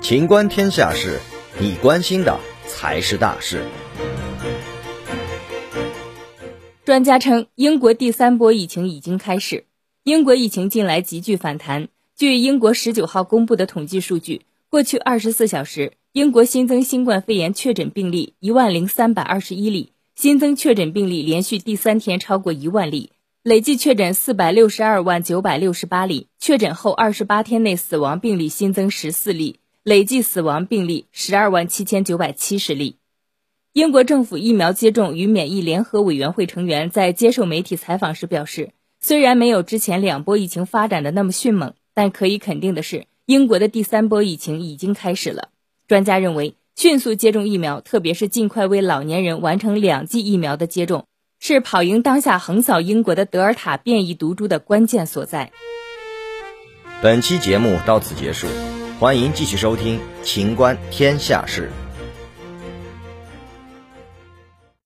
情观天下事，你关心的才是大事。专家称，英国第三波疫情已经开始。英国疫情近来急剧反弹。据英国十九号公布的统计数据，过去二十四小时，英国新增新冠肺炎确诊病例一万零三百二十一例，新增确诊病例连续第三天超过一万例，累计确诊四百六十二万九百六十八例，确诊后二十八天内死亡病例新增十四例，累计死亡病例十二万七千九百七十例。英国政府疫苗接种与免疫联合委员会成员在接受媒体采访时表示，虽然没有之前两波疫情发展的那么迅猛，但可以肯定的是，英国的第三波疫情已经开始了。专家认为，迅速接种疫苗，特别是尽快为老年人完成两剂疫苗的接种，是跑赢当下横扫英国的德尔塔变异毒株的关键所在。本期节目到此结束，欢迎继续收听《秦观天下事》。